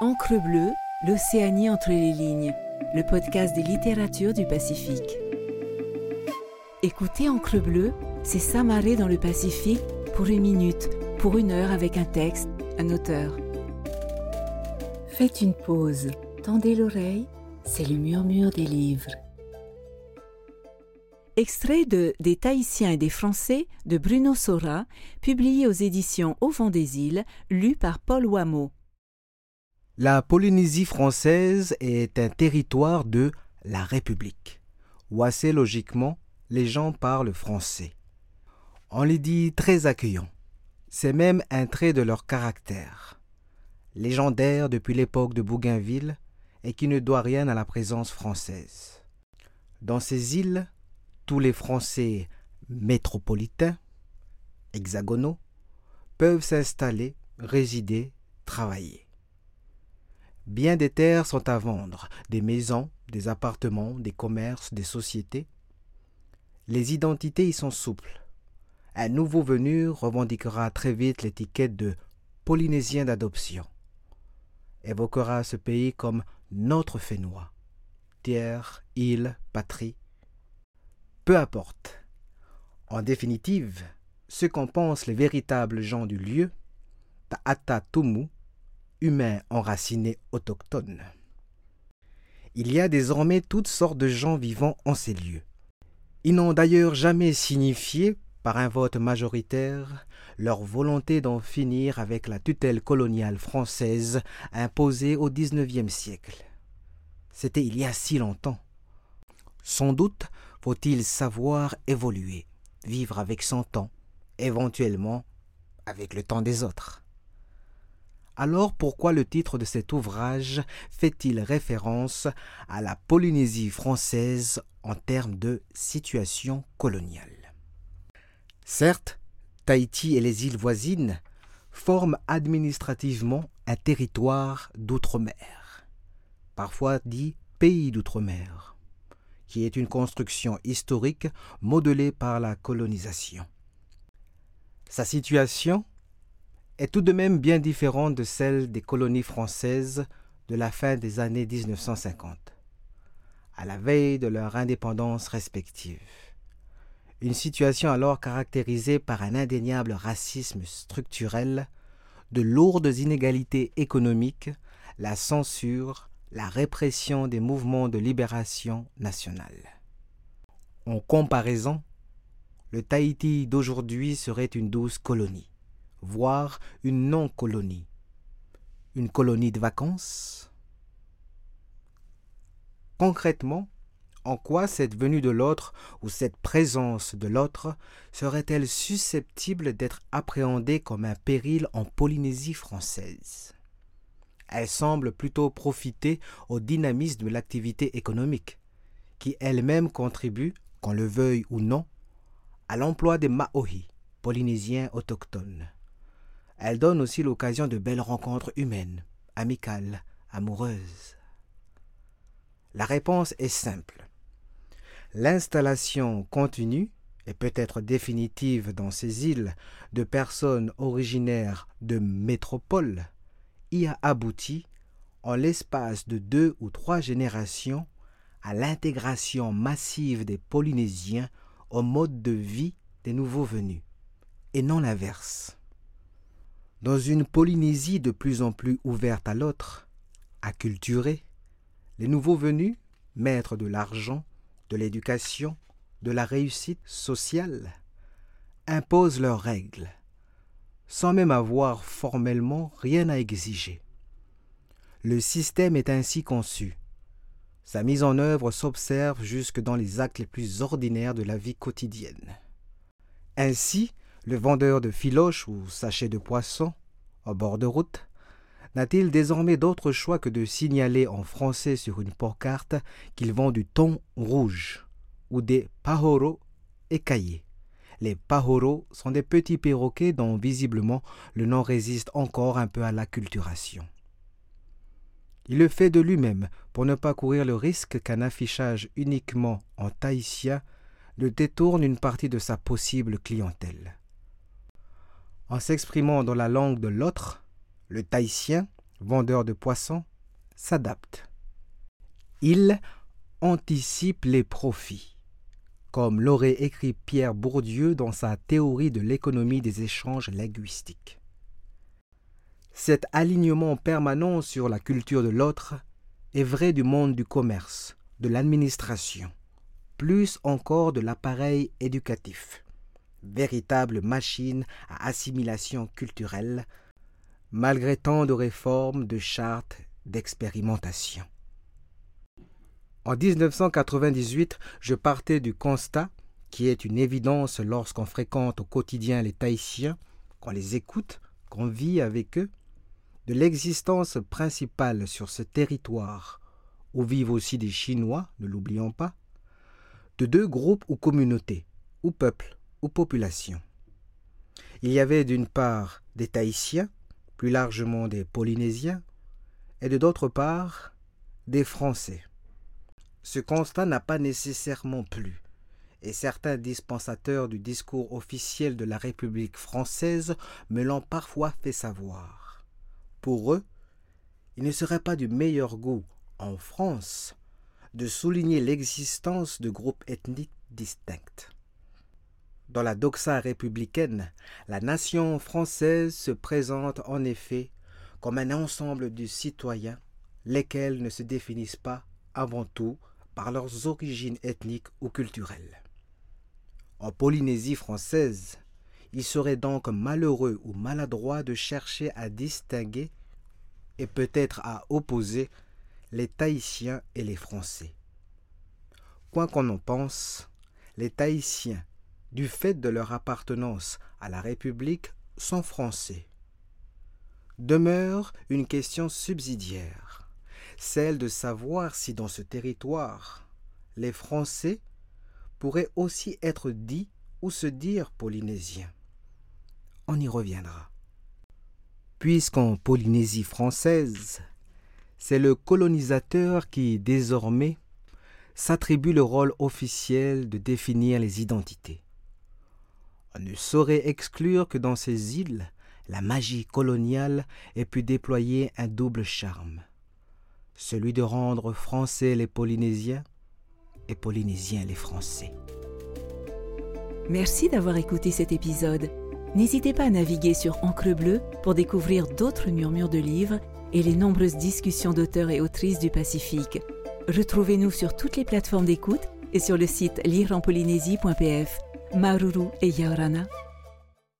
Encre bleue, l'Océanie entre les lignes, le podcast des littératures du Pacifique. Écoutez Encre bleue, c'est s'amarrer dans le Pacifique pour une minute, pour une heure avec un texte, un auteur. Faites une pause, tendez l'oreille, c'est le murmure des livres. Extrait de Des Tahitiens et des Français de Bruno Sora, publié aux éditions Au vent des îles, lu par Paul Wameau. La Polynésie française est un territoire de la République, où assez logiquement les gens parlent français. On les dit très accueillants. C'est même un trait de leur caractère. Légendaire depuis l'époque de Bougainville et qui ne doit rien à la présence française. Dans ces îles, tous les Français métropolitains, hexagonaux, peuvent s'installer, résider, travailler. Bien des terres sont à vendre, des maisons, des appartements, des commerces, des sociétés. Les identités y sont souples. Un nouveau venu revendiquera très vite l'étiquette de Polynésien d'adoption, évoquera ce pays comme notre Fénois, terre, île, patrie, peu importe. En définitive, ce qu'en pensent les véritables gens du lieu, Tumu, humains enracinés autochtones. Il y a désormais toutes sortes de gens vivant en ces lieux. Ils n'ont d'ailleurs jamais signifié, par un vote majoritaire, leur volonté d'en finir avec la tutelle coloniale française imposée au XIXe siècle. C'était il y a si longtemps. Sans doute faut-il savoir évoluer, vivre avec son temps, éventuellement avec le temps des autres. Alors pourquoi le titre de cet ouvrage fait-il référence à la Polynésie française en termes de situation coloniale? Certes, Tahiti et les îles voisines forment administrativement un territoire d'outre-mer, parfois dit pays d'outre-mer qui est une construction historique modelée par la colonisation. Sa situation est tout de même bien différente de celle des colonies françaises de la fin des années 1950, à la veille de leur indépendance respective. Une situation alors caractérisée par un indéniable racisme structurel, de lourdes inégalités économiques, la censure, la répression des mouvements de libération nationale. En comparaison, le Tahiti d'aujourd'hui serait une douce colonie, voire une non-colonie. Une colonie de vacances? Concrètement, en quoi cette venue de l'autre ou cette présence de l'autre serait-elle susceptible d'être appréhendée comme un péril en Polynésie française? Elle semble plutôt profiter au dynamisme de l'activité économique, qui elle-même contribue, qu'on le veuille ou non, à l'emploi des Maohi, polynésiens autochtones. Elle donne aussi l'occasion de belles rencontres humaines, amicales, amoureuses. La réponse est simple. L'installation continue et peut-être définitive dans ces îles de personnes originaires de métropoles y a abouti, en l'espace de deux ou trois générations, à l'intégration massive des Polynésiens au mode de vie des nouveaux venus, et non l'inverse. Dans une Polynésie de plus en plus ouverte à l'autre, acculturée, les nouveaux venus, maîtres de l'argent, de l'éducation, de la réussite sociale, imposent leurs règles, sans même avoir formellement rien à exiger. Le système est ainsi conçu. Sa mise en œuvre s'observe jusque dans les actes les plus ordinaires de la vie quotidienne. Ainsi, le vendeur de filoches ou sachets de poisson, au bord de route, n'a-t-il désormais d'autre choix que de signaler en français sur une porte-carte qu'il vend du thon rouge ou des pahoro écaillés? Les pahoros sont des petits perroquets dont visiblement le nom résiste encore un peu à l'acculturation. Il le fait de lui-même pour ne pas courir le risque qu'un affichage uniquement en tahitien ne détourne une partie de sa possible clientèle. En s'exprimant dans la langue de l'autre, le tahitien, vendeurs de poissons, s'adaptent. Ils anticipent les profits, comme l'aurait écrit Pierre Bourdieu dans sa théorie de l'économie des échanges linguistiques. Cet alignement permanent sur la culture de l'autre est vrai du monde du commerce, de l'administration, plus encore de l'appareil éducatif, véritable machine à assimilation culturelle, malgré tant de réformes, de chartes, d'expérimentation. En 1998, je partais du constat, qui est une évidence lorsqu'on fréquente au quotidien les Tahitiens, qu'on les écoute, qu'on vit avec eux, de l'existence principale sur ce territoire, où vivent aussi des Chinois, ne l'oublions pas, de deux groupes ou communautés, ou peuples, ou. Il y avait d'une part des Tahitiens, plus largement des Polynésiens, et de d'autre part des Français. Ce constat n'a pas nécessairement plu, et certains dispensateurs du discours officiel de la République française me l'ont parfois fait savoir. Pour eux, il ne serait pas du meilleur goût, en France, de souligner l'existence de groupes ethniques distincts. Dans la doxa républicaine, la nation française se présente en effet comme un ensemble de citoyens, lesquels ne se définissent pas avant tout par leurs origines ethniques ou culturelles. En Polynésie française, il serait donc malheureux ou maladroit de chercher à distinguer et peut-être à opposer les Tahitiens et les Français. Quoi qu'on en pense, les Tahitiens, du fait de leur appartenance à la République, sont français. Demeure une question subsidiaire celle de savoir si dans ce territoire, les Français pourraient aussi être dits ou se dire polynésiens. On y reviendra. Puisqu'en Polynésie française, c'est le colonisateur qui, désormais, s'attribue le rôle officiel de définir les identités. Ne saurait exclure que dans ces îles, la magie coloniale ait pu déployer un double charme celui de rendre français les Polynésiens et Polynésiens les Français. Merci d'avoir écouté cet épisode. N'hésitez pas à naviguer sur Encre Bleue pour découvrir d'autres murmures de livres et les nombreuses discussions d'auteurs et autrices du Pacifique. Retrouvez-nous sur toutes les plateformes d'écoute et sur le site lireenpolynésie.pf. Maruru Eyaorana